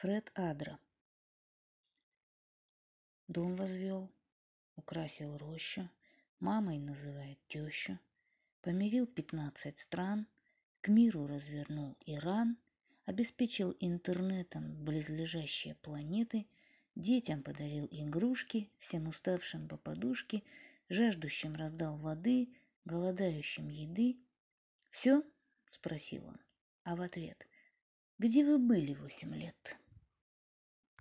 Фред Адра. Дом возвел, украсил рощу, мамой называет тещу, помирил пятнадцать стран, к миру развернул Иран, обеспечил интернетом близлежащие планеты, детям подарил игрушки, всем уставшим по подушке, жаждущим раздал воды, голодающим еды. «Все?» — спросил он, а в ответ — где вы были восемь лет?